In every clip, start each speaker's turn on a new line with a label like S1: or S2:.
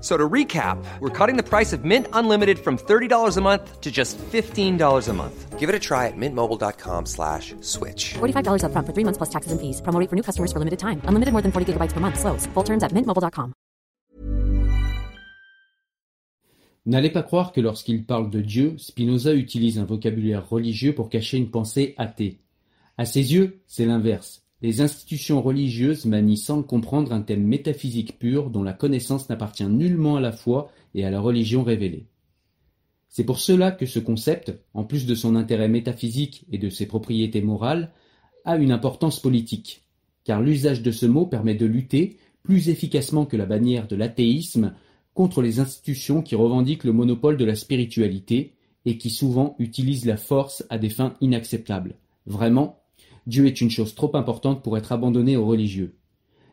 S1: So to recap, we're cutting the price of Mint Unlimited from $30 a month to just $15 a month. Give it a try at mintmobile.com slash switch.
S2: $45 upfront for three months plus taxes and fees. Promote for new customers for limited time. Unlimited more than 40 gigabytes per month. Slows. Full terms at mintmobile.com.
S3: N'allez pas croire que lorsqu'il parle de Dieu, Spinoza utilise un vocabulaire religieux pour cacher une pensée athée. À ses yeux, c'est l'inverse. Les institutions religieuses manient sans comprendre un thème métaphysique pur dont la connaissance n'appartient nullement à la foi et à la religion révélée. C'est pour cela que ce concept, en plus de son intérêt métaphysique et de ses propriétés morales, a une importance politique, car l'usage de ce mot permet de lutter, plus efficacement que la bannière de l'athéisme, contre les institutions qui revendiquent le monopole de la spiritualité et qui souvent utilisent la force à des fins inacceptables. Vraiment, Dieu est une chose trop importante pour être abandonnée aux religieux.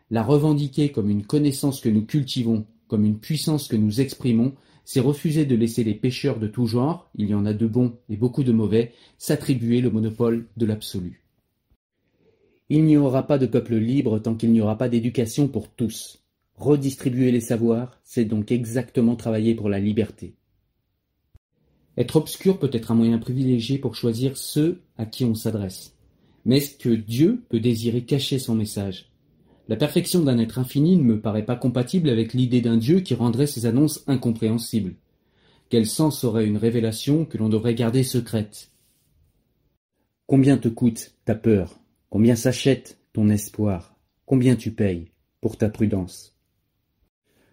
S3: La revendiquer comme une connaissance que nous cultivons, comme une puissance que nous exprimons, c'est refuser de laisser les pécheurs de tout genre, il y en a de bons et beaucoup de mauvais, s'attribuer le monopole de l'absolu. Il n'y aura pas de peuple libre tant qu'il n'y aura pas d'éducation pour tous. Redistribuer les savoirs, c'est donc exactement travailler pour la liberté. Être obscur peut être un moyen privilégié pour choisir ceux à qui on s'adresse. Mais est-ce que Dieu peut désirer cacher son message? La perfection d'un être infini ne me paraît pas compatible avec l'idée d'un Dieu qui rendrait ses annonces incompréhensibles. Quel sens aurait une révélation que l'on devrait garder secrète? Combien te coûte ta peur? Combien s'achète ton espoir? Combien tu payes pour ta prudence?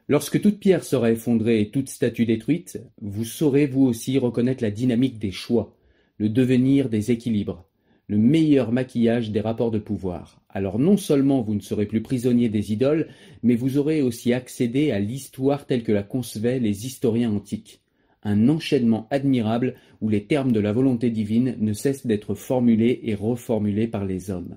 S3: Lorsque toute pierre sera effondrée et toute statue détruite, vous saurez vous aussi reconnaître la dynamique des choix, le devenir des équilibres, le meilleur maquillage des rapports de pouvoir. Alors non seulement vous ne serez plus prisonnier des idoles, mais vous aurez aussi accédé à l'histoire telle que la concevaient les historiens antiques. Un enchaînement admirable où les termes de la volonté divine ne cessent d'être formulés et reformulés par les hommes.